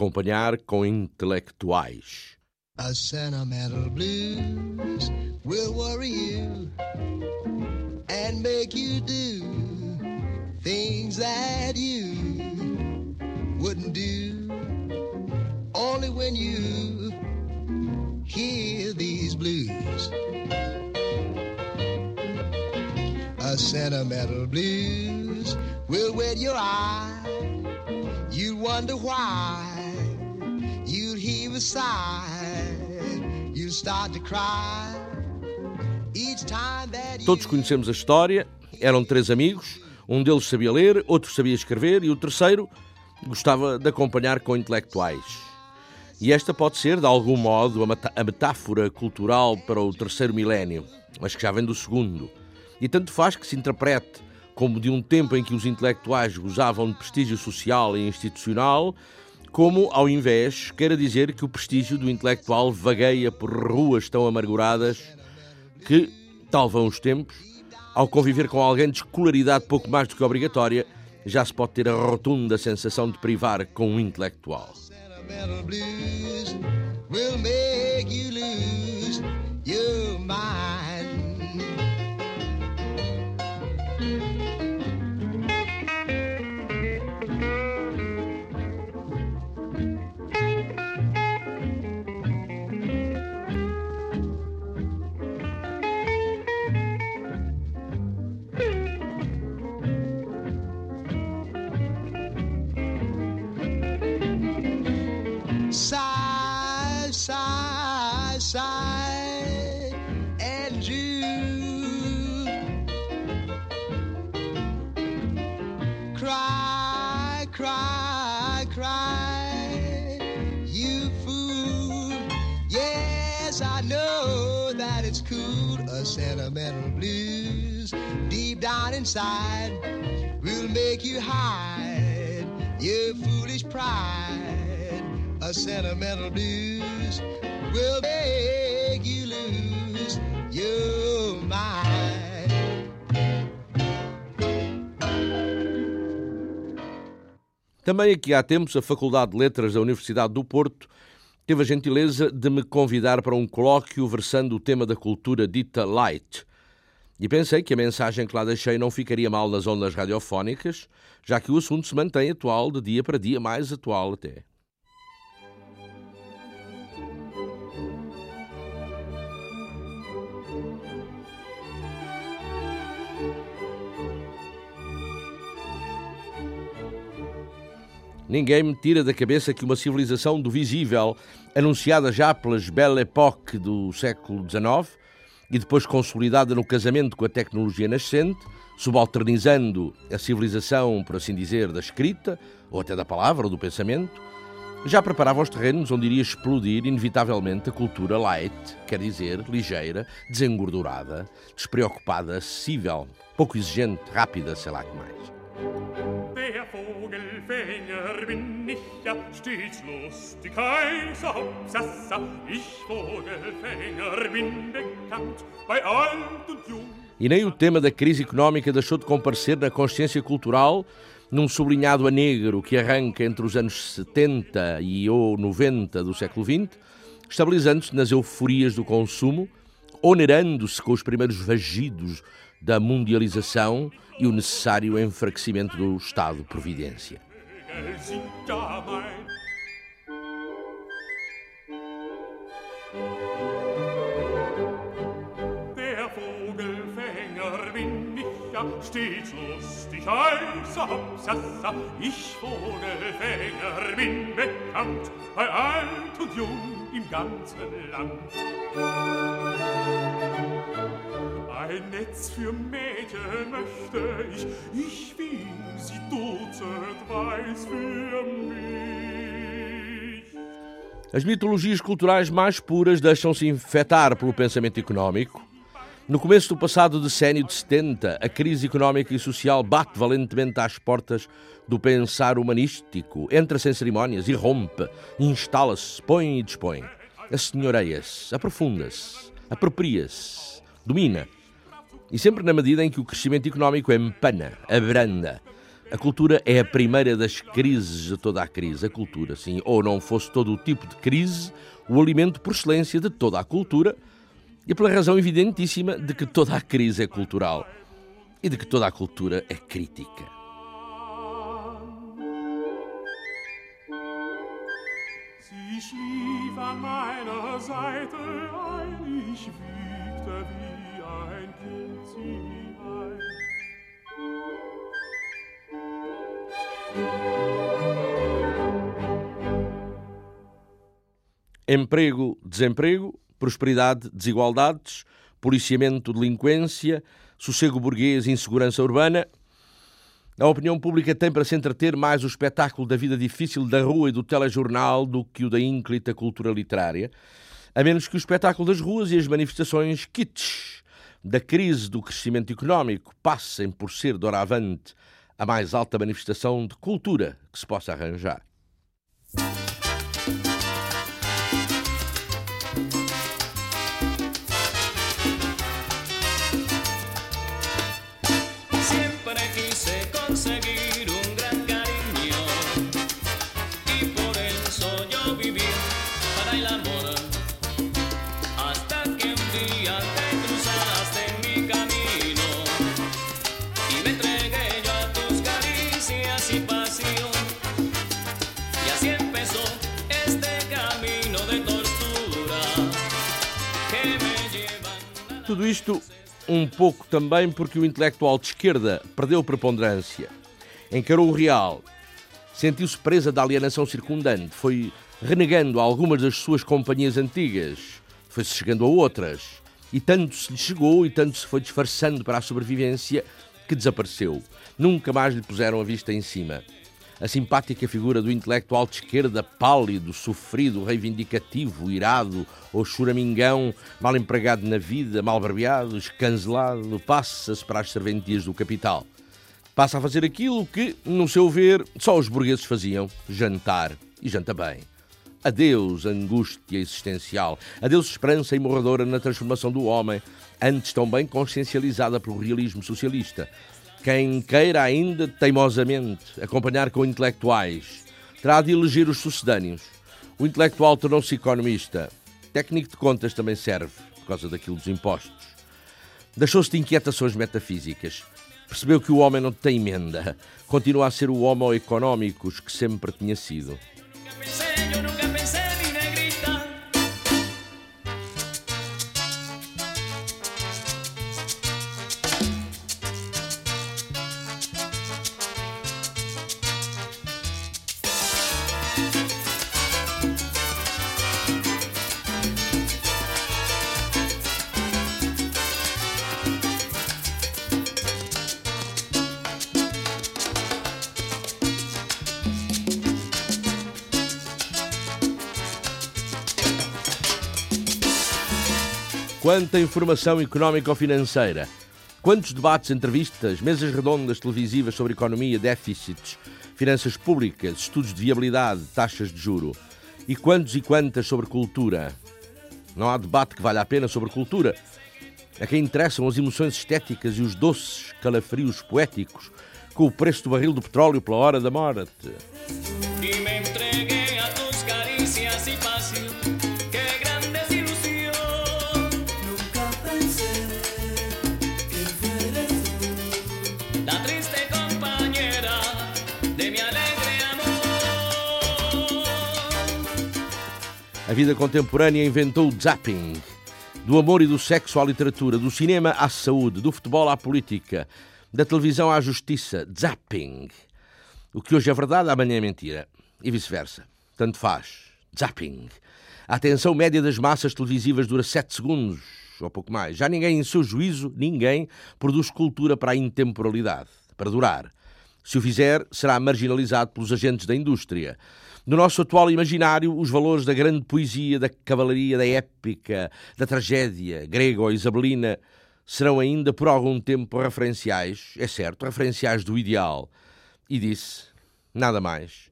Acompanhar com intelectuais. A sentimental blues will worry you and make you do things that you wouldn't do only when you hear these blues. A sentimental blues will wet your eye. You wonder why. Todos conhecemos a história. Eram três amigos. Um deles sabia ler, outro sabia escrever e o terceiro gostava de acompanhar com intelectuais. E esta pode ser, de algum modo, a metáfora cultural para o terceiro milénio, mas que já vem do segundo. E tanto faz que se interprete como de um tempo em que os intelectuais gozavam de prestígio social e institucional, como, ao invés, queira dizer que o prestígio do intelectual vagueia por ruas tão amarguradas que, tal vão os tempos, ao conviver com alguém de escolaridade pouco mais do que obrigatória, já se pode ter a rotunda sensação de privar com um intelectual. will make you lose your mind. Down inside will make you hide your foolish pride. A sentimental blues will make you lose your mind. Também aqui há tempos, a Faculdade de Letras da Universidade do Porto teve a gentileza de me convidar para um colóquio versando o tema da cultura dita light. E pensei que a mensagem que lá deixei não ficaria mal nas ondas radiofónicas, já que o assunto se mantém atual de dia para dia, mais atual até. Ninguém me tira da cabeça que uma civilização do visível, anunciada já pelas Belle Époque do século XIX e depois consolidada no casamento com a tecnologia nascente, subalternizando a civilização, por assim dizer, da escrita, ou até da palavra ou do pensamento, já preparava os terrenos onde iria explodir inevitavelmente a cultura light, quer dizer, ligeira, desengordurada, despreocupada, acessível, pouco exigente, rápida, sei lá que mais. Der Vogelfänger bin ich ja stets lustig. Ich Vogelfänger bin bekannt bei alt und jung. E nem o tema da crise económica deixou de comparecer na consciência cultural num sublinhado a negro que arranca entre os anos 70 e ou 90 do século XX, estabilizando-se nas euforias do consumo, onerando-se com os primeiros vagidos da mundialização e o necessário enfraquecimento do Estado-providência. Stets lustig, heißer Hopsassa. Ich Vogelfänger bin bekannt bei alt und jung im ganzen Land. Ein Netz für Mädchen möchte ich, ich will sie dutzendweise weiß für mich. As mitologias culturais mais puras deixam-se infectar pelo pensamento económico. No começo do passado decênio de 70, a crise económica e social bate valentemente às portas do pensar humanístico, entra sem cerimónias e rompe, instala-se, põe e dispõe. Assenhoreia-se, aprofunda-se, apropria-se, domina. E sempre na medida em que o crescimento económico empana, abranda. A cultura é a primeira das crises de toda a crise. A cultura, sim, ou não fosse todo o tipo de crise, o alimento por excelência de toda a cultura, e pela razão evidentíssima de que toda a crise é cultural e de que toda a cultura é crítica. Sie Emprego, desemprego, prosperidade, desigualdades, policiamento, delinquência, sossego burguês, insegurança urbana. A opinião pública tem para se entreter mais o espetáculo da vida difícil da rua e do telejornal do que o da ínclita cultura literária, a menos que o espetáculo das ruas e as manifestações kitsch da crise do crescimento económico passem por ser doravante a mais alta manifestação de cultura que se possa arranjar. Tudo isto um pouco também porque o intelectual de esquerda perdeu preponderância, encarou o real, sentiu-se presa da alienação circundante, foi renegando algumas das suas companhias antigas, foi-se chegando a outras, e tanto se lhe chegou e tanto se foi disfarçando para a sobrevivência que desapareceu. Nunca mais lhe puseram a vista em cima. A simpática figura do intelectual de esquerda, pálido, sofrido, reivindicativo, irado ou choramingão, mal empregado na vida, mal barbeado, escancelado, passa-se para as serventias do capital. Passa a fazer aquilo que, no seu ver, só os burgueses faziam: jantar. E janta bem. Adeus, angústia existencial. Adeus, esperança imorradora na transformação do homem, antes tão bem consciencializada pelo realismo socialista. Quem queira ainda teimosamente acompanhar com intelectuais terá de eleger os sucedâneos. O intelectual tornou-se economista. Técnico de contas também serve, por causa daquilo dos impostos. Deixou-se de inquietações metafísicas. Percebeu que o homem não tem emenda. Continua a ser o homo económicos que sempre tinha sido. Quanta informação económico-financeira. Quantos debates, entrevistas, mesas redondas televisivas sobre economia, déficits, finanças públicas, estudos de viabilidade, taxas de juro. E quantos e quantas sobre cultura. Não há debate que valha a pena sobre cultura. A quem interessam as emoções estéticas e os doces calafrios poéticos, com o preço do barril de petróleo pela hora da morte. A vida contemporânea inventou o zapping. Do amor e do sexo à literatura, do cinema à saúde, do futebol à política, da televisão à justiça. Zapping. O que hoje é verdade, amanhã é mentira. E vice-versa. Tanto faz. Zapping. A atenção média das massas televisivas dura 7 segundos, ou pouco mais. Já ninguém, em seu juízo, ninguém, produz cultura para a intemporalidade, para durar. Se o fizer, será marginalizado pelos agentes da indústria. No nosso atual imaginário, os valores da grande poesia, da cavalaria, da épica, da tragédia grega ou isabelina serão ainda por algum tempo referenciais, é certo, referenciais do ideal. E disse: nada mais.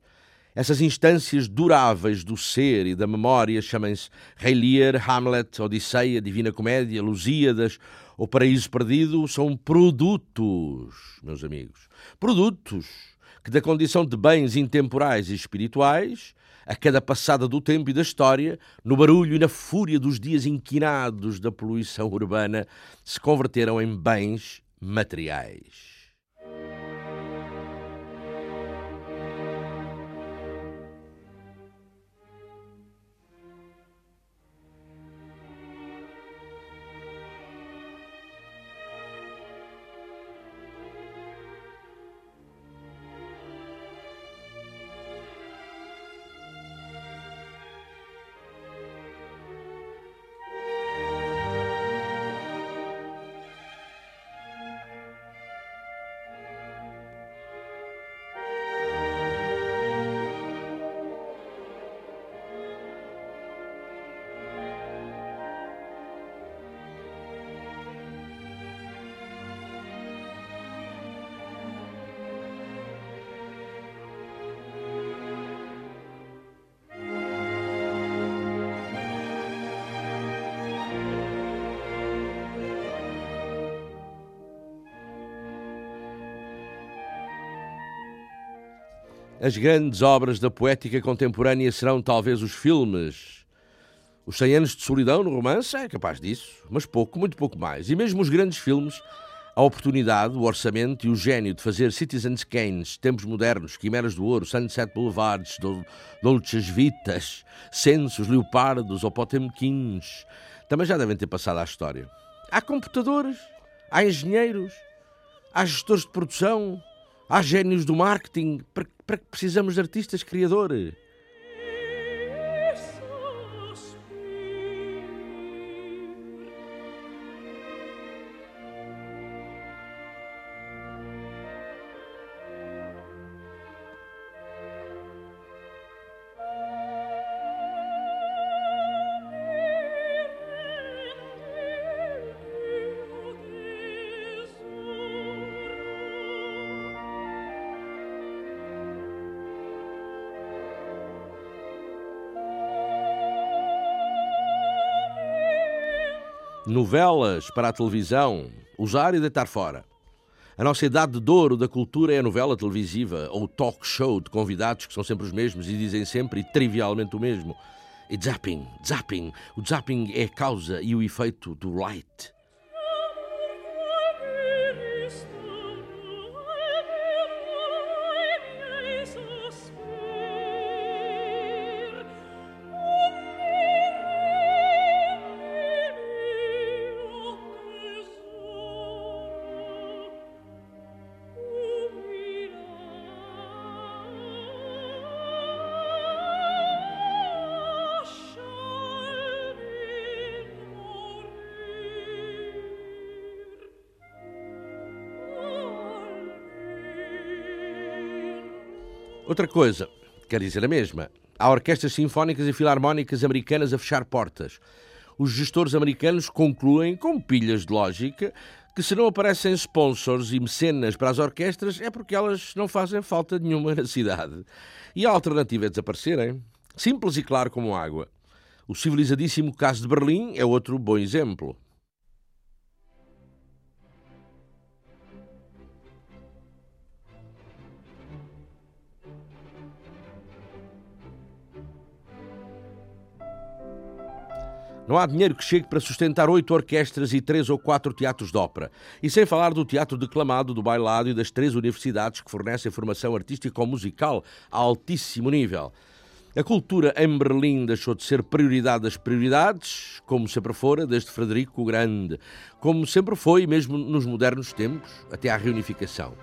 Essas instâncias duráveis do ser e da memória chamem-se Rei Lear, Hamlet, Odisseia, Divina Comédia, Lusíadas ou Paraíso Perdido, são produtos, meus amigos. Produtos que, da condição de bens intemporais e espirituais, a cada passada do tempo e da história, no barulho e na fúria dos dias inquinados da poluição urbana, se converteram em bens materiais. As grandes obras da poética contemporânea serão talvez os filmes. Os 100 anos de solidão no romance é capaz disso, mas pouco, muito pouco mais. E mesmo os grandes filmes, a oportunidade, o orçamento e o gênio de fazer Citizens Kanes, Tempos Modernos, Quimeras do Ouro, Sunset Boulevards, Dolces Vitas, Censos, Leopardos ou Potemkins, também já devem ter passado à história. Há computadores, há engenheiros, há gestores de produção, há gênios do marketing. Para, para que precisamos de artistas criadores? Novelas para a televisão, usar e deitar fora. A nossa idade de ouro da cultura é a novela televisiva ou talk show de convidados que são sempre os mesmos e dizem sempre e trivialmente o mesmo. E zapping, zapping. O zapping é a causa e o efeito do light. Outra coisa, quer dizer a mesma, há orquestras sinfónicas e filarmónicas americanas a fechar portas. Os gestores americanos concluem, com pilhas de lógica, que se não aparecem sponsors e mecenas para as orquestras é porque elas não fazem falta nenhuma na cidade. E a alternativa é desaparecerem. Simples e claro como água. O civilizadíssimo caso de Berlim é outro bom exemplo. Não há dinheiro que chegue para sustentar oito orquestras e três ou quatro teatros de ópera. E sem falar do teatro declamado, do bailado e das três universidades que fornecem formação artística ou musical a altíssimo nível. A cultura em Berlim deixou de ser prioridade das prioridades, como sempre fora, desde Frederico o Grande, como sempre foi, mesmo nos modernos tempos, até à reunificação.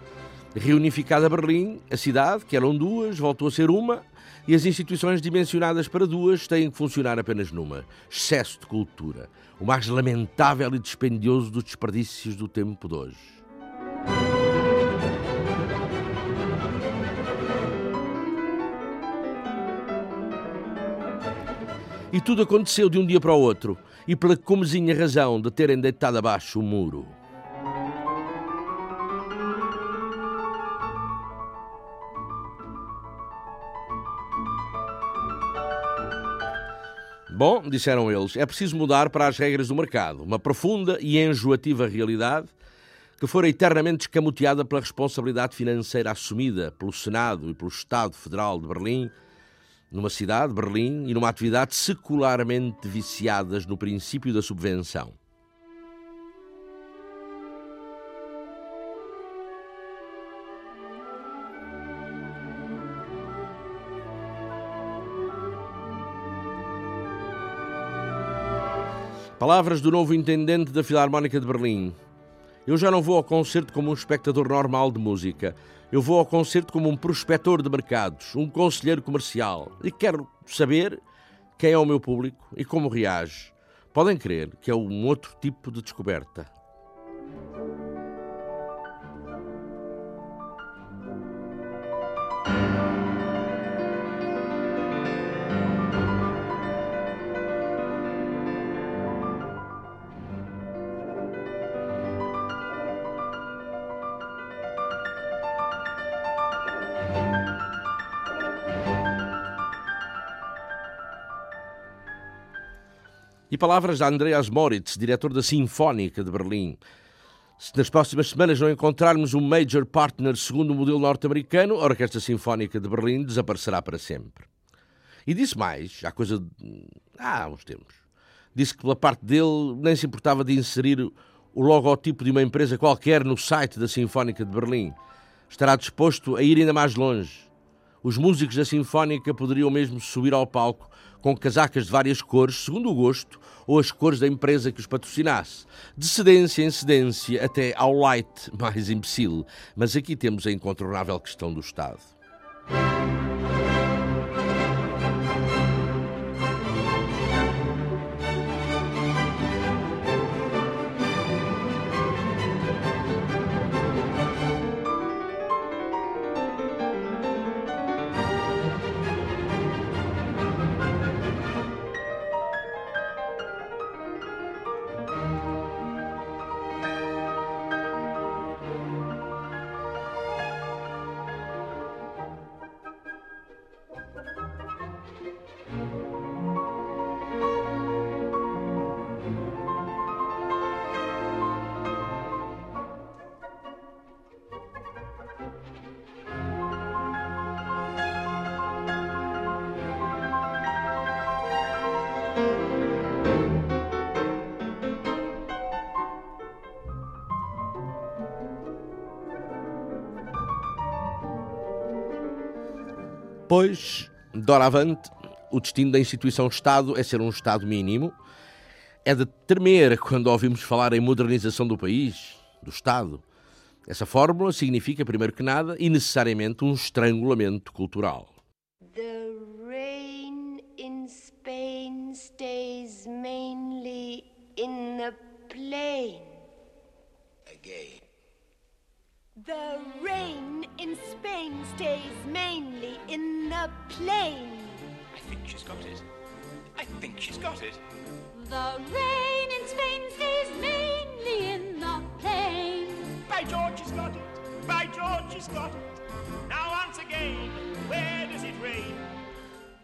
Reunificada Berlim, a cidade, que eram duas, voltou a ser uma, e as instituições dimensionadas para duas têm que funcionar apenas numa: excesso de cultura, o mais lamentável e dispendioso dos desperdícios do tempo de hoje. E tudo aconteceu de um dia para o outro, e pela comezinha razão de terem deitado abaixo o muro. Bom, disseram eles, é preciso mudar para as regras do mercado, uma profunda e enjoativa realidade que fora eternamente escamoteada pela responsabilidade financeira assumida pelo Senado e pelo Estado Federal de Berlim, numa cidade, Berlim, e numa atividade secularmente viciadas no princípio da subvenção. Palavras do novo intendente da Filarmónica de Berlim. Eu já não vou ao concerto como um espectador normal de música. Eu vou ao concerto como um prospector de mercados, um conselheiro comercial. E quero saber quem é o meu público e como reage. Podem crer que é um outro tipo de descoberta. E palavras de Andreas Moritz, diretor da Sinfónica de Berlim. Se nas próximas semanas não encontrarmos um major partner segundo o modelo norte-americano, a Orquestra Sinfónica de Berlim desaparecerá para sempre. E disse mais, há coisa de... há uns tempos. Disse que pela parte dele nem se importava de inserir o logotipo de uma empresa qualquer no site da Sinfónica de Berlim. Estará disposto a ir ainda mais longe. Os músicos da Sinfónica poderiam mesmo subir ao palco com casacas de várias cores, segundo o gosto ou as cores da empresa que os patrocinasse. De cedência em cedência até ao light mais imbecil. Mas aqui temos a incontornável questão do Estado. Doravante, o destino da instituição Estado é ser um Estado mínimo, é de tremer quando ouvimos falar em modernização do país, do Estado. Essa fórmula significa, primeiro que nada, e necessariamente um estrangulamento cultural. The rain in Spain stays mainly in the plain. Again. The rain in Spain stays mainly in the plain. I think she's got it. I think she's got it. The rain in Spain stays mainly in the plain. By George, she's got it. By George, she's got it. Now once again, where does it rain?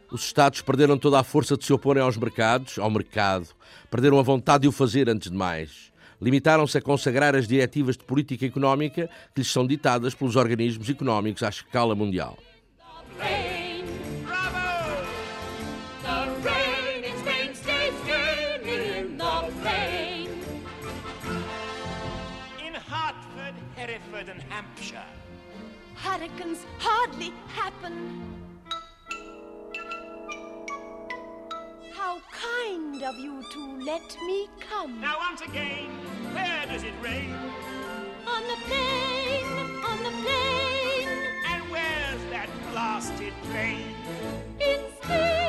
Os Estados perderam toda a força de se oporem aos mercados, ao mercado. Perderam a vontade de o fazer antes de mais. Limitaram-se a consagrar as diretivas de política económica que lhes são ditadas pelos organismos económicos à escala mundial. Rain, Bravo! the How kind of you to let me come. Now once again, where does it rain? On the plain, on the plain. And where's that blasted plain? In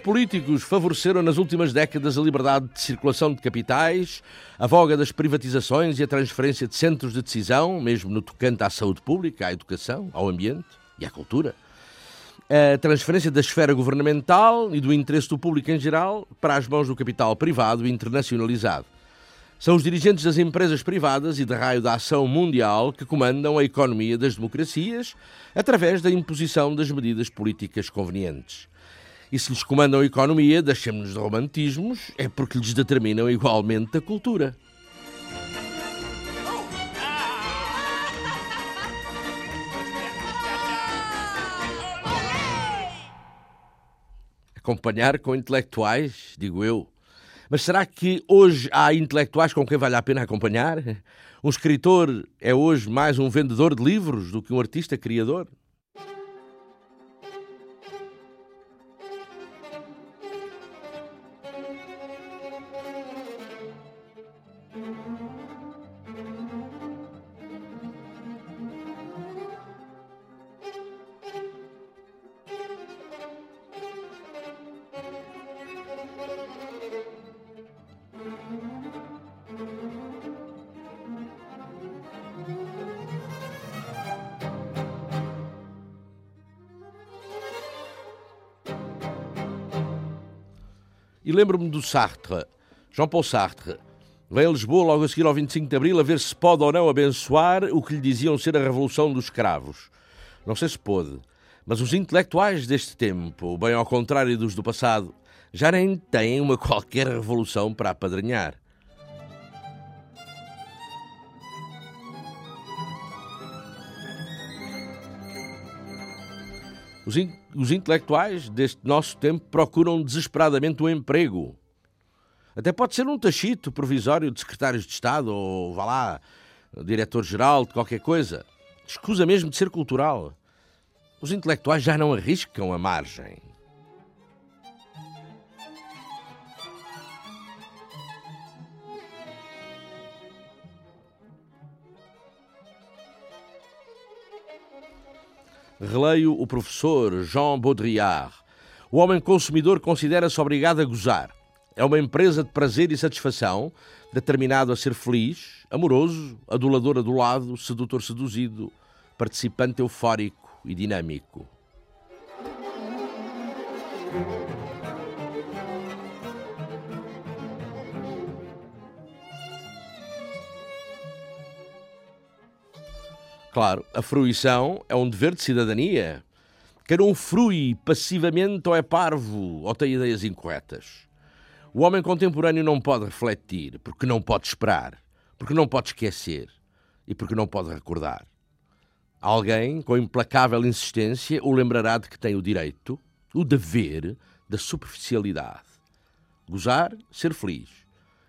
Os políticos favoreceram nas últimas décadas a liberdade de circulação de capitais, a voga das privatizações e a transferência de centros de decisão, mesmo no tocante à saúde pública, à educação, ao ambiente e à cultura. A transferência da esfera governamental e do interesse do público em geral para as mãos do capital privado internacionalizado. São os dirigentes das empresas privadas e de raio da ação mundial que comandam a economia das democracias através da imposição das medidas políticas convenientes. E se lhes comandam a economia, deixemos-nos de romantismos, é porque lhes determinam igualmente a cultura. Acompanhar com intelectuais, digo eu. Mas será que hoje há intelectuais com quem vale a pena acompanhar? Um escritor é hoje mais um vendedor de livros do que um artista criador? E lembro-me do Sartre, João Paulo Sartre. Veio a Lisboa logo a seguir ao 25 de Abril a ver se pode ou não abençoar o que lhe diziam ser a Revolução dos Escravos. Não sei se pôde, mas os intelectuais deste tempo, bem ao contrário dos do passado, já nem têm uma qualquer revolução para apadrinhar. Os, in os intelectuais deste nosso tempo procuram desesperadamente um emprego. Até pode ser um tachito provisório de secretários de Estado ou, vá lá, diretor-geral de qualquer coisa. Escusa mesmo de ser cultural. Os intelectuais já não arriscam a margem. Releio o professor Jean Baudrillard. O homem consumidor considera-se obrigado a gozar. É uma empresa de prazer e satisfação, determinado a ser feliz, amoroso, adulador adulado, sedutor seduzido, participante eufórico e dinâmico. Claro, a fruição é um dever de cidadania. Quer um frui passivamente ou é parvo ou tem ideias incorretas. O homem contemporâneo não pode refletir, porque não pode esperar, porque não pode esquecer e porque não pode recordar. Alguém, com implacável insistência, o lembrará de que tem o direito, o dever da superficialidade. Gozar, ser feliz.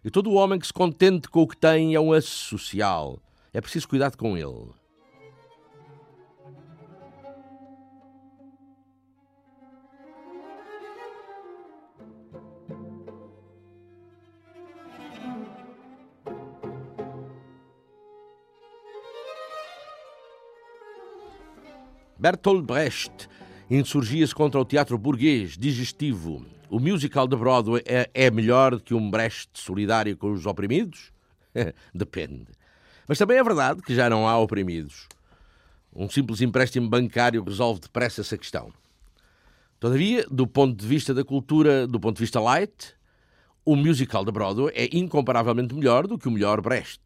E todo o homem que se contente com o que tem é um associal. É preciso cuidado com ele. Bertolt Brecht insurgia-se contra o teatro burguês, digestivo. O musical de Broadway é, é melhor que um Brecht solidário com os oprimidos? Depende. Mas também é verdade que já não há oprimidos. Um simples empréstimo bancário resolve depressa essa questão. Todavia, do ponto de vista da cultura, do ponto de vista light, o musical de Broadway é incomparavelmente melhor do que o melhor Brecht.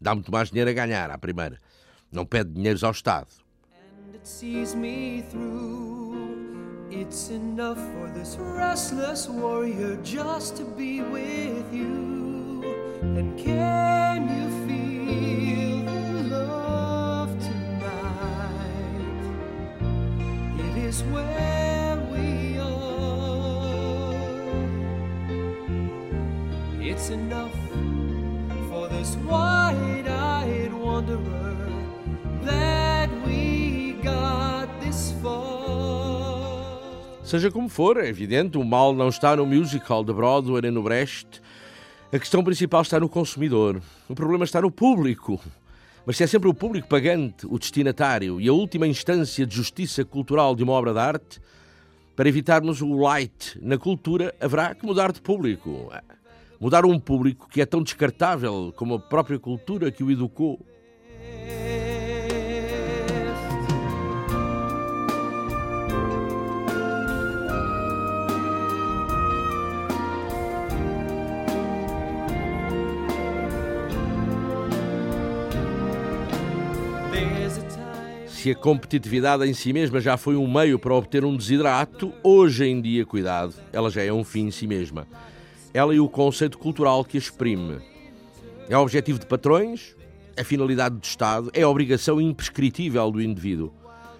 Dá muito mais dinheiro a ganhar à primeira. Não pede dinheiros ao Estado. It sees me through. It's enough for this restless warrior just to be with you. And can you feel the love tonight? It is where Seja como for, é evidente, o mal não está no musical de Broadway nem no Brecht. A questão principal está no consumidor. O problema está no público. Mas se é sempre o público pagante, o destinatário e a última instância de justiça cultural de uma obra de arte, Para evitarmos o light na cultura, haverá que mudar de público. Mudar um público que é tão descartável como a própria cultura que o educou. Se a competitividade em si mesma já foi um meio para obter um desidrato, hoje em dia, cuidado, ela já é um fim em si mesma. Ela e o conceito cultural que a exprime. É objetivo de patrões, é finalidade do Estado, é obrigação imprescritível do indivíduo.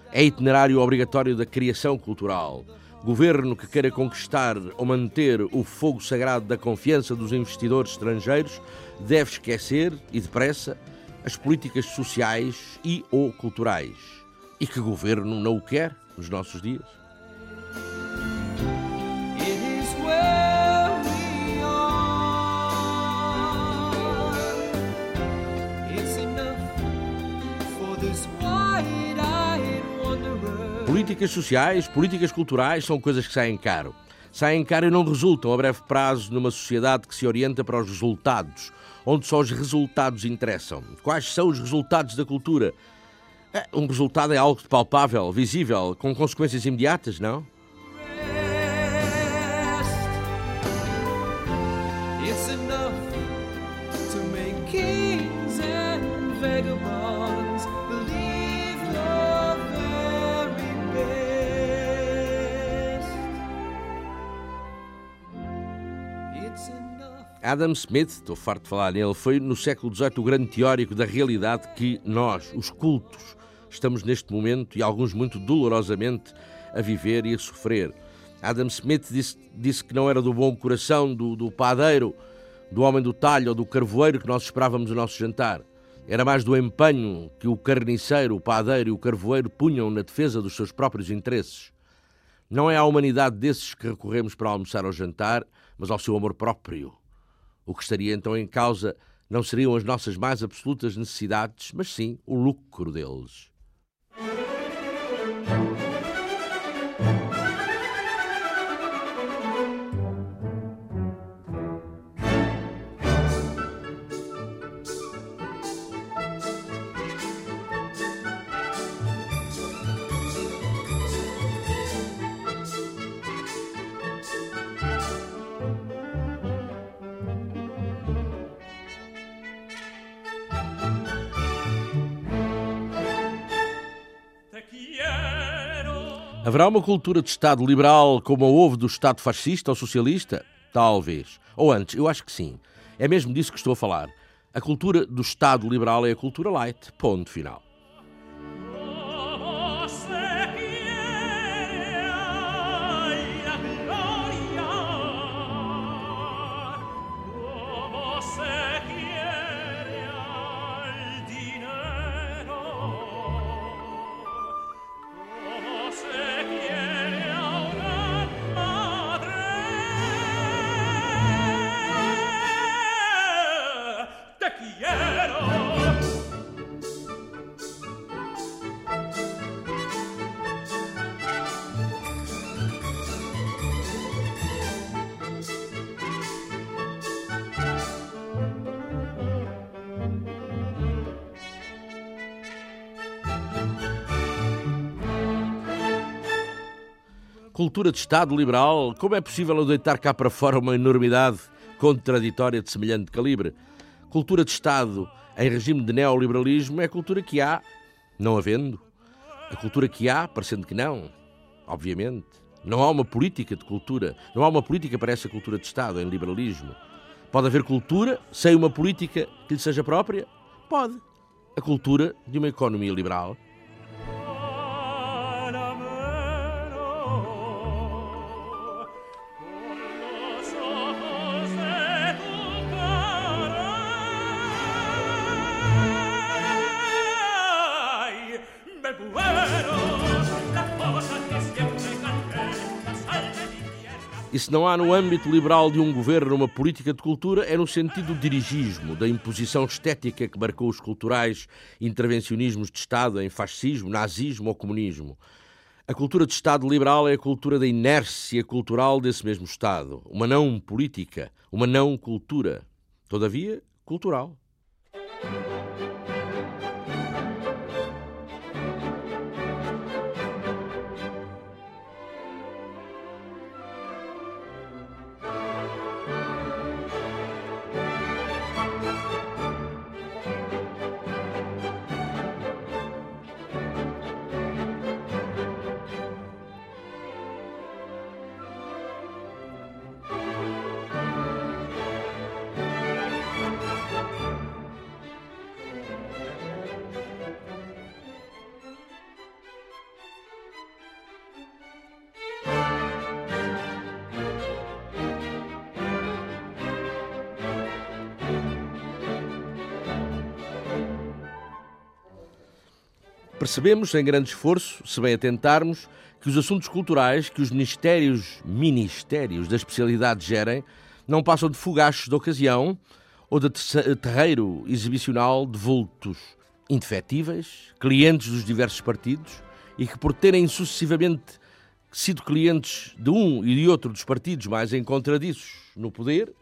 É itinerário obrigatório da criação cultural. Governo que queira conquistar ou manter o fogo sagrado da confiança dos investidores estrangeiros deve esquecer, e depressa, as políticas sociais e ou culturais. E que governo não o quer nos nossos dias? Políticas sociais, políticas culturais são coisas que saem caro. Saem caro e não resultam a breve prazo numa sociedade que se orienta para os resultados, onde só os resultados interessam. Quais são os resultados da cultura? É, um resultado é algo palpável, visível, com consequências imediatas, não? It's enough to make kings and vagabonds Adam Smith, estou farto de falar nele, foi no século XVIII o grande teórico da realidade que nós, os cultos, estamos neste momento, e alguns muito dolorosamente, a viver e a sofrer. Adam Smith disse, disse que não era do bom coração do, do padeiro, do homem do talho ou do carvoeiro que nós esperávamos o nosso jantar. Era mais do empenho que o carniceiro, o padeiro e o carvoeiro punham na defesa dos seus próprios interesses. Não é à humanidade desses que recorremos para almoçar ou jantar, mas ao seu amor próprio. O que estaria então em causa não seriam as nossas mais absolutas necessidades, mas sim o lucro deles. Haverá uma cultura de Estado liberal como a houve do Estado fascista ou socialista? Talvez. Ou antes, eu acho que sim. É mesmo disso que estou a falar. A cultura do Estado liberal é a cultura light. Ponto final. Cultura de Estado liberal, como é possível deitar cá para fora uma enormidade contraditória de semelhante calibre? Cultura de Estado em regime de neoliberalismo é a cultura que há, não havendo. A cultura que há, parecendo que não, obviamente. Não há uma política de cultura, não há uma política para essa cultura de Estado em liberalismo. Pode haver cultura sem uma política que lhe seja própria? Pode. A cultura de uma economia liberal E se não há no âmbito liberal de um governo uma política de cultura, é no sentido do dirigismo, da imposição estética que marcou os culturais intervencionismos de Estado em fascismo, nazismo ou comunismo. A cultura de Estado liberal é a cultura da inércia cultural desse mesmo Estado, uma não política, uma não cultura, todavia cultural. Percebemos, sem grande esforço, se bem atentarmos, que os assuntos culturais que os ministérios, ministérios da especialidade gerem não passam de fogachos de ocasião ou de terreiro exibicional de vultos indefetíveis, clientes dos diversos partidos e que, por terem sucessivamente sido clientes de um e de outro dos partidos mais encontradiços no poder,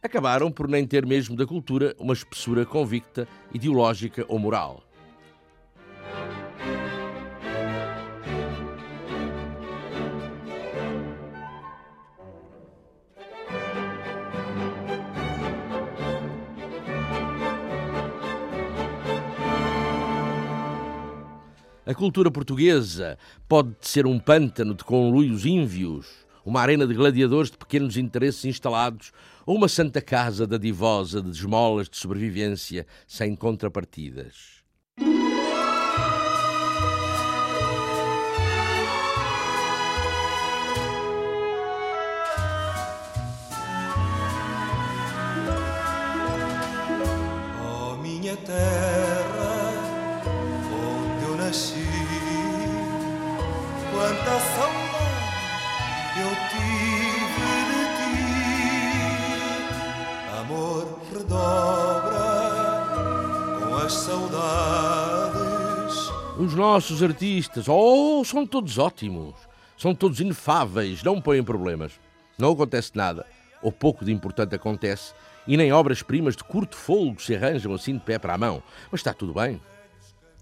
acabaram por nem ter mesmo da cultura uma espessura convicta, ideológica ou moral. A cultura portuguesa pode ser um pântano de conluios ínvios, uma arena de gladiadores de pequenos interesses instalados ou uma santa casa dadivosa de esmolas de sobrevivência sem contrapartidas. Oh, minha terra, Redobra com as saudades. Os nossos artistas, oh, são todos ótimos, são todos inefáveis, não põem problemas. Não acontece nada, ou pouco de importante acontece, e nem obras-primas de curto folgo se arranjam assim de pé para a mão. Mas está tudo bem.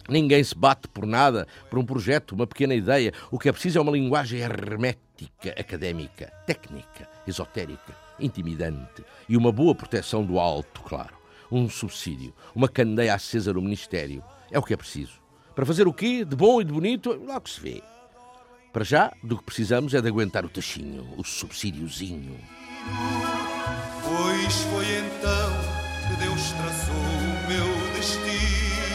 Ninguém se bate por nada, por um projeto, uma pequena ideia. O que é preciso é uma linguagem hermética, académica, técnica, esotérica, intimidante e uma boa proteção do alto, claro. Um subsídio, uma candeia acesa no Ministério. É o que é preciso. Para fazer o quê? De bom e de bonito? Logo se vê. Para já, do que precisamos é de aguentar o tachinho, o subsídiozinho. Pois foi então que Deus traçou o meu destino.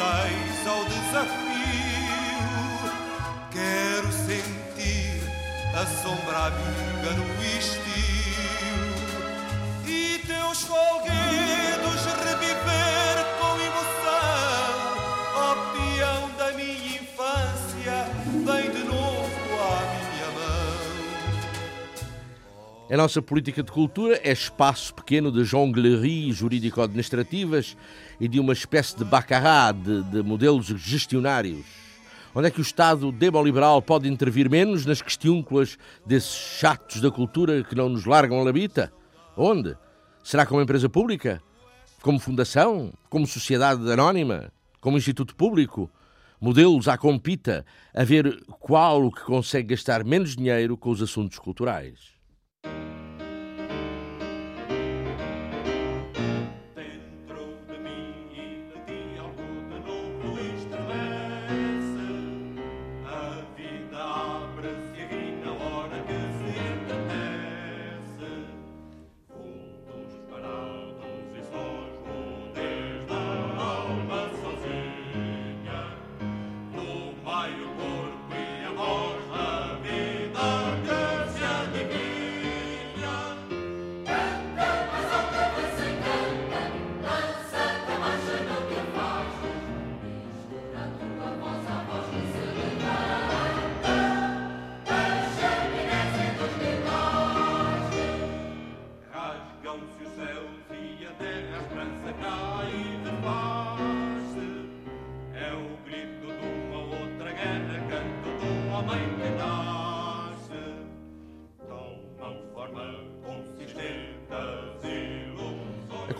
Pardais ao desafio. Quero sentir a sombra amiga no estio e teus folguedos reviver com emoção. Ó peão da minha infância, vem de novo à minha mão. A nossa política de cultura é espaço pequeno de jonglerie jurídico-administrativas e de uma espécie de baccarat de, de modelos gestionários. Onde é que o Estado demoliberal pode intervir menos nas questiúnculas desses chatos da cultura que não nos largam a labita? Onde? Será como empresa pública? Como fundação? Como sociedade anónima? Como instituto público? Modelos à compita, a ver qual o que consegue gastar menos dinheiro com os assuntos culturais.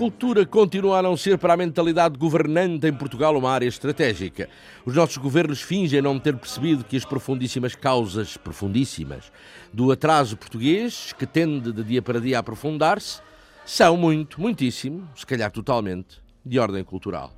Cultura continua a não ser para a mentalidade governante em Portugal uma área estratégica. Os nossos governos fingem não ter percebido que as profundíssimas causas, profundíssimas, do atraso português, que tende de dia para dia a aprofundar-se, são muito, muitíssimo, se calhar totalmente, de ordem cultural.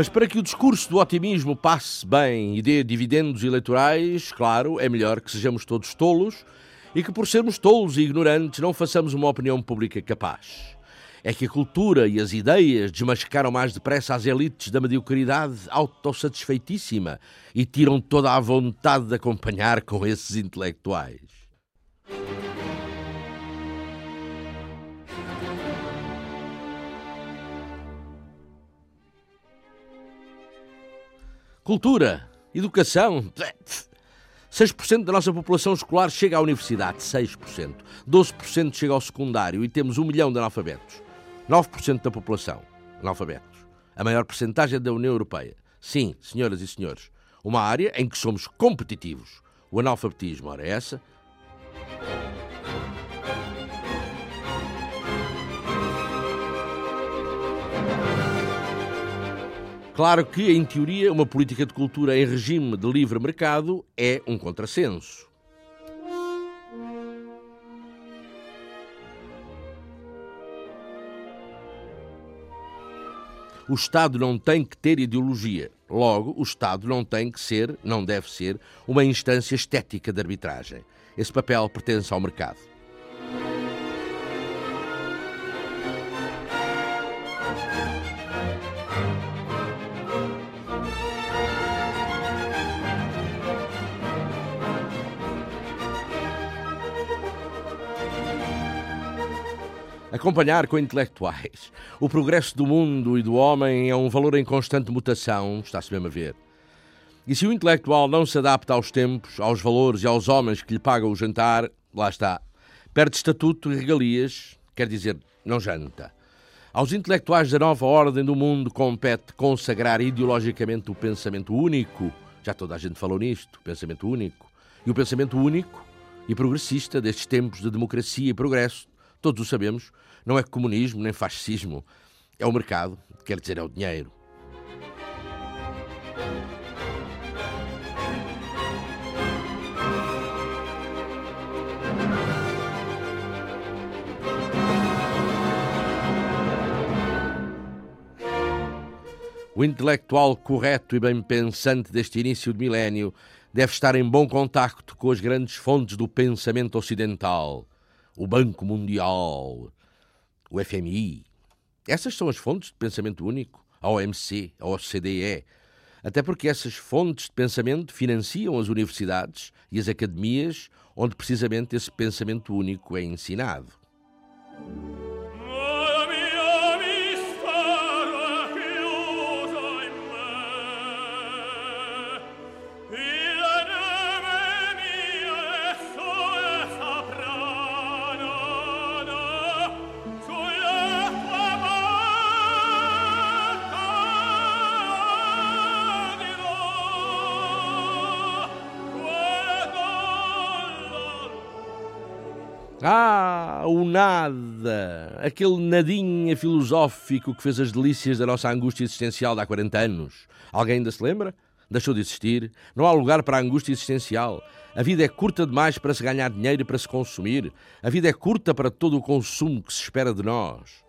Mas para que o discurso do otimismo passe bem e dê dividendos eleitorais, claro, é melhor que sejamos todos tolos e que, por sermos tolos e ignorantes, não façamos uma opinião pública capaz. É que a cultura e as ideias desmascaram mais depressa as elites da mediocridade autossatisfeitíssima e tiram toda a vontade de acompanhar com esses intelectuais. Cultura, educação. 6% da nossa população escolar chega à universidade, 6%. 12% chega ao secundário e temos um milhão de analfabetos. 9% da população, analfabetos. A maior percentagem da União Europeia. Sim, senhoras e senhores, uma área em que somos competitivos. O analfabetismo, ora é essa, Claro que, em teoria, uma política de cultura em regime de livre mercado é um contrassenso. O Estado não tem que ter ideologia. Logo, o Estado não tem que ser, não deve ser, uma instância estética de arbitragem. Esse papel pertence ao mercado. Acompanhar com intelectuais. O progresso do mundo e do homem é um valor em constante mutação, está-se mesmo a ver. E se o intelectual não se adapta aos tempos, aos valores e aos homens que lhe pagam o jantar, lá está. Perde estatuto e regalias, quer dizer, não janta. Aos intelectuais da nova ordem do mundo compete consagrar ideologicamente o pensamento único. Já toda a gente falou nisto, pensamento único. E o pensamento único e progressista destes tempos de democracia e progresso todos o sabemos, não é comunismo nem fascismo. É o mercado, quer dizer, é o dinheiro. O intelectual correto e bem pensante deste início de milénio deve estar em bom contacto com as grandes fontes do pensamento ocidental o Banco Mundial, o FMI. Essas são as fontes de pensamento único, a OMC, a OCDE. Até porque essas fontes de pensamento financiam as universidades e as academias onde precisamente esse pensamento único é ensinado. Ah, o nada! Aquele nadinha filosófico que fez as delícias da nossa angústia existencial de há 40 anos. Alguém ainda se lembra? Deixou de existir. Não há lugar para a angústia existencial. A vida é curta demais para se ganhar dinheiro e para se consumir. A vida é curta para todo o consumo que se espera de nós.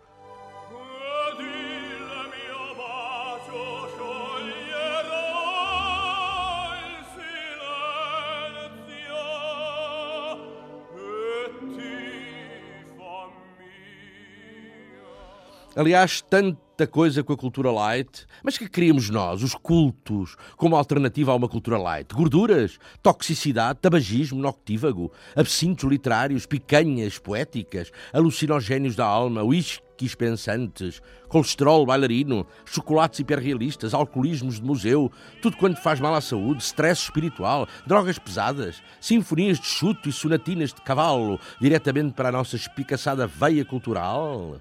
Aliás, tanta coisa com a cultura light, mas que queríamos nós, os cultos, como alternativa a uma cultura light? Gorduras, toxicidade, tabagismo noctívago, absintos literários, picanhas poéticas, alucinogénios da alma, uísques pensantes, colesterol bailarino, chocolates hiperrealistas, alcoolismos de museu, tudo quanto faz mal à saúde, stress espiritual, drogas pesadas, sinfonias de chuto e sonatinas de cavalo, diretamente para a nossa espicaçada veia cultural.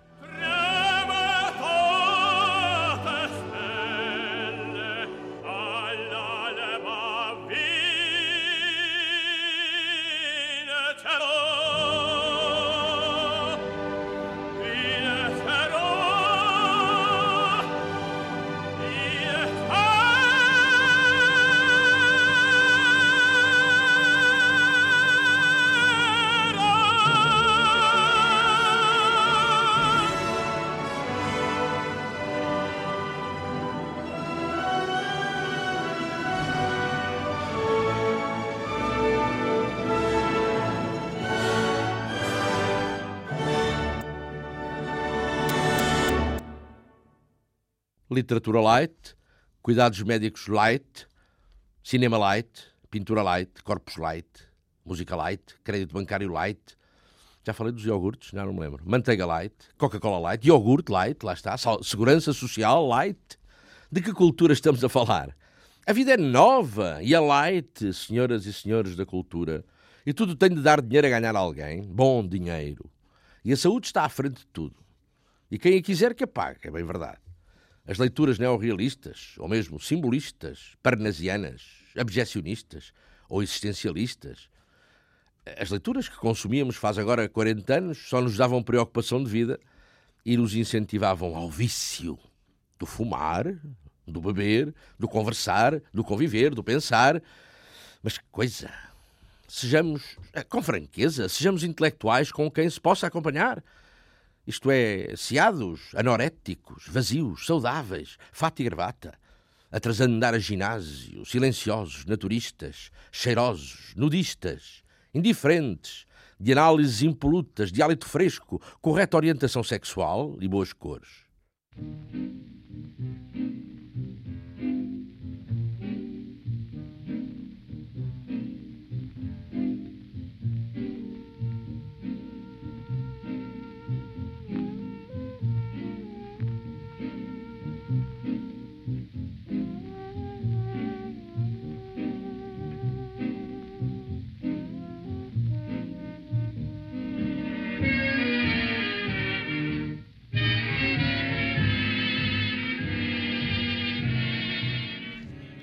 Literatura light, cuidados médicos light, cinema light, pintura light, corpos light, música light, crédito bancário light. Já falei dos iogurtes, não, me lembro. Manteiga light, Coca-Cola light, iogurte light, lá está. Segurança social light. De que cultura estamos a falar? A vida é nova e é light, senhoras e senhores da cultura. E tudo tem de dar dinheiro a ganhar alguém. Bom dinheiro. E a saúde está à frente de tudo. E quem a quiser que a pague, é bem verdade. As leituras neorrealistas, ou mesmo simbolistas, parnasianas, abjecionistas ou existencialistas, as leituras que consumíamos faz agora 40 anos só nos davam preocupação de vida e nos incentivavam ao vício do fumar, do beber, do conversar, do conviver, do pensar. Mas que coisa! Sejamos, com franqueza, sejamos intelectuais com quem se possa acompanhar. Isto é, seados, anoréticos, vazios, saudáveis, fato e gravata, atrasando andar a ginásio, silenciosos, naturistas, cheirosos, nudistas, indiferentes, de análises impolutas, de hálito fresco, correta orientação sexual e boas cores.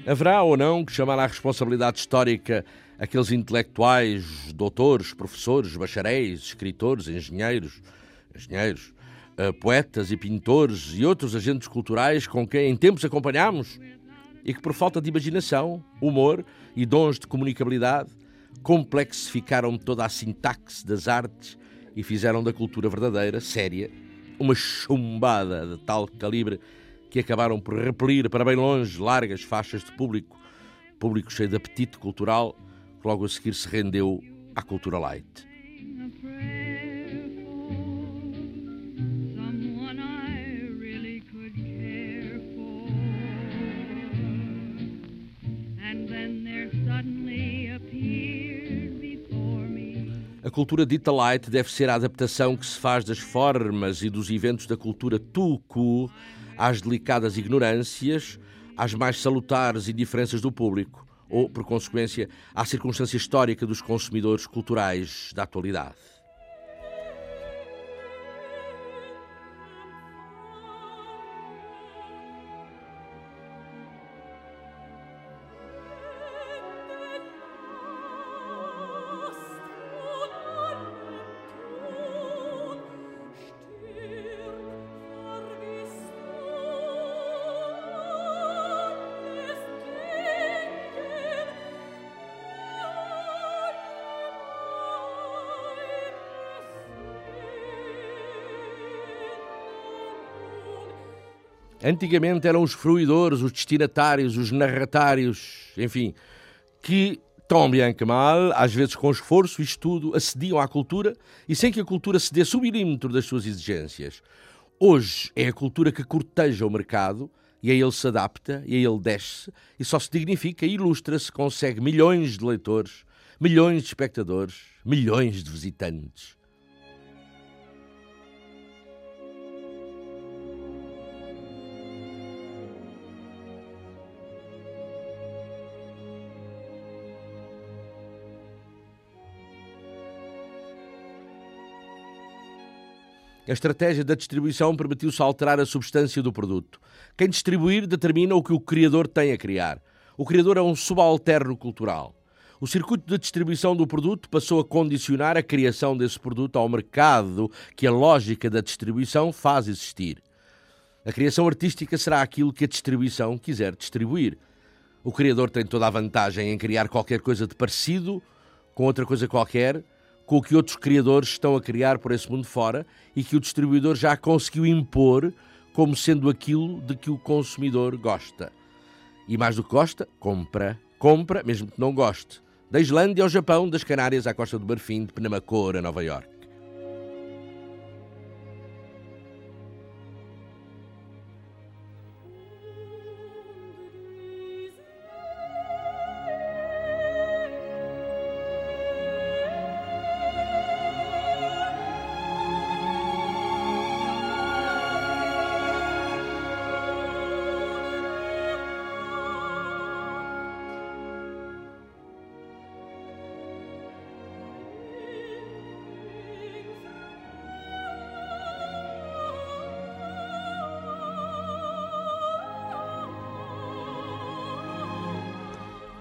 Haverá ou não que chamar à responsabilidade histórica aqueles intelectuais, doutores, professores, bacharéis, escritores, engenheiros, engenheiros, uh, poetas e pintores e outros agentes culturais com quem em tempos acompanhámos e que por falta de imaginação, humor e dons de comunicabilidade complexificaram toda a sintaxe das artes e fizeram da cultura verdadeira, séria, uma chumbada de tal calibre que acabaram por repelir para bem longe largas faixas de público, público cheio de apetite cultural, que logo a seguir se rendeu à cultura light. A cultura dita light deve ser a adaptação que se faz das formas e dos eventos da cultura tucu às delicadas ignorâncias, às mais salutares indiferenças do público, ou, por consequência, à circunstância histórica dos consumidores culturais da atualidade. Antigamente eram os fruidores, os destinatários, os narratários, enfim, que, tão bem que mal, às vezes com esforço e estudo, acediam à cultura e sem que a cultura se desse o milímetro das suas exigências. Hoje é a cultura que corteja o mercado e a ele se adapta e a ele desce e só se dignifica e ilustra-se, consegue milhões de leitores, milhões de espectadores, milhões de visitantes. A estratégia da distribuição permitiu-se alterar a substância do produto. Quem distribuir determina o que o criador tem a criar. O criador é um subalterno cultural. O circuito de distribuição do produto passou a condicionar a criação desse produto ao mercado que a lógica da distribuição faz existir. A criação artística será aquilo que a distribuição quiser distribuir. O criador tem toda a vantagem em criar qualquer coisa de parecido com outra coisa qualquer com o que outros criadores estão a criar por esse mundo fora e que o distribuidor já conseguiu impor como sendo aquilo de que o consumidor gosta. E mais do que gosta, compra. Compra, mesmo que não goste. Da Islândia ao Japão, das Canárias à Costa do Marfim, de Penamacor a Nova York.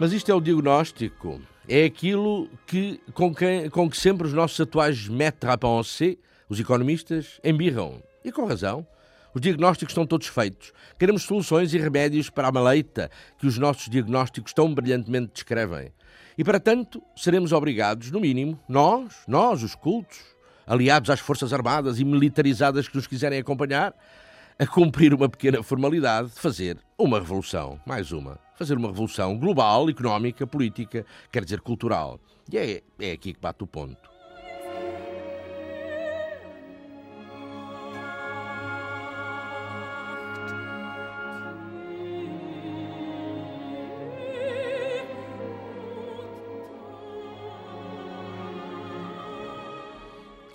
Mas isto é o diagnóstico. É aquilo que, com, quem, com que sempre os nossos atuais maîtres à penser, os economistas, embirram. E com razão. Os diagnósticos estão todos feitos. Queremos soluções e remédios para a maleita que os nossos diagnósticos tão brilhantemente descrevem. E para tanto, seremos obrigados, no mínimo, nós, nós, os cultos, aliados às forças armadas e militarizadas que nos quiserem acompanhar, a cumprir uma pequena formalidade de fazer uma revolução, mais uma. Fazer uma revolução global, económica, política, quer dizer cultural. E é, é aqui que bate o ponto.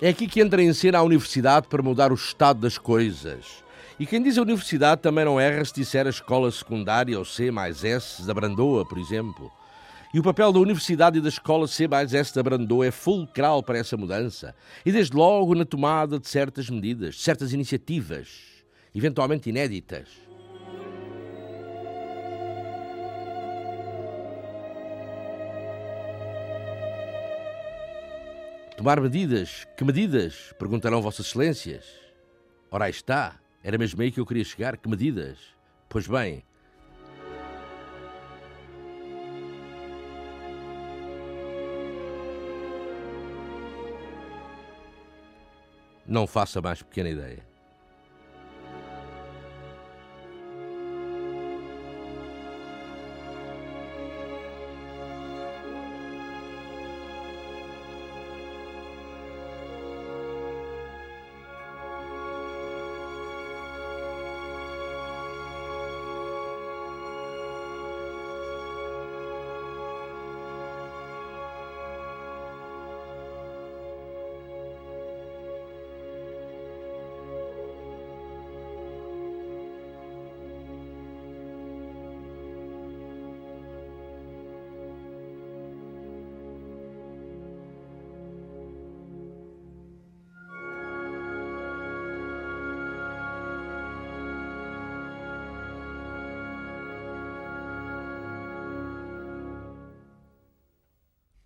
É aqui que entra em cena a universidade para mudar o estado das coisas. E quem diz a universidade também não erra se disser a escola secundária ou C mais S da Brandoa, por exemplo. E o papel da universidade e da escola C mais S da Brandoa é fulcral para essa mudança. E desde logo na tomada de certas medidas, certas iniciativas, eventualmente inéditas. Tomar medidas? Que medidas? Perguntarão Vossas Excelências. Ora, aí está. Era mesmo aí que eu queria chegar. Que medidas? Pois bem. Não faça mais pequena ideia.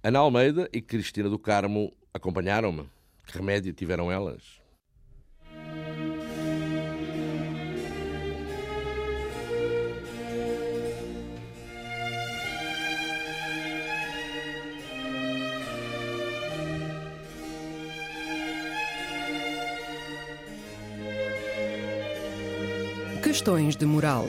Ana Almeida e Cristina do Carmo acompanharam-me. Que remédio tiveram elas? Questões de moral.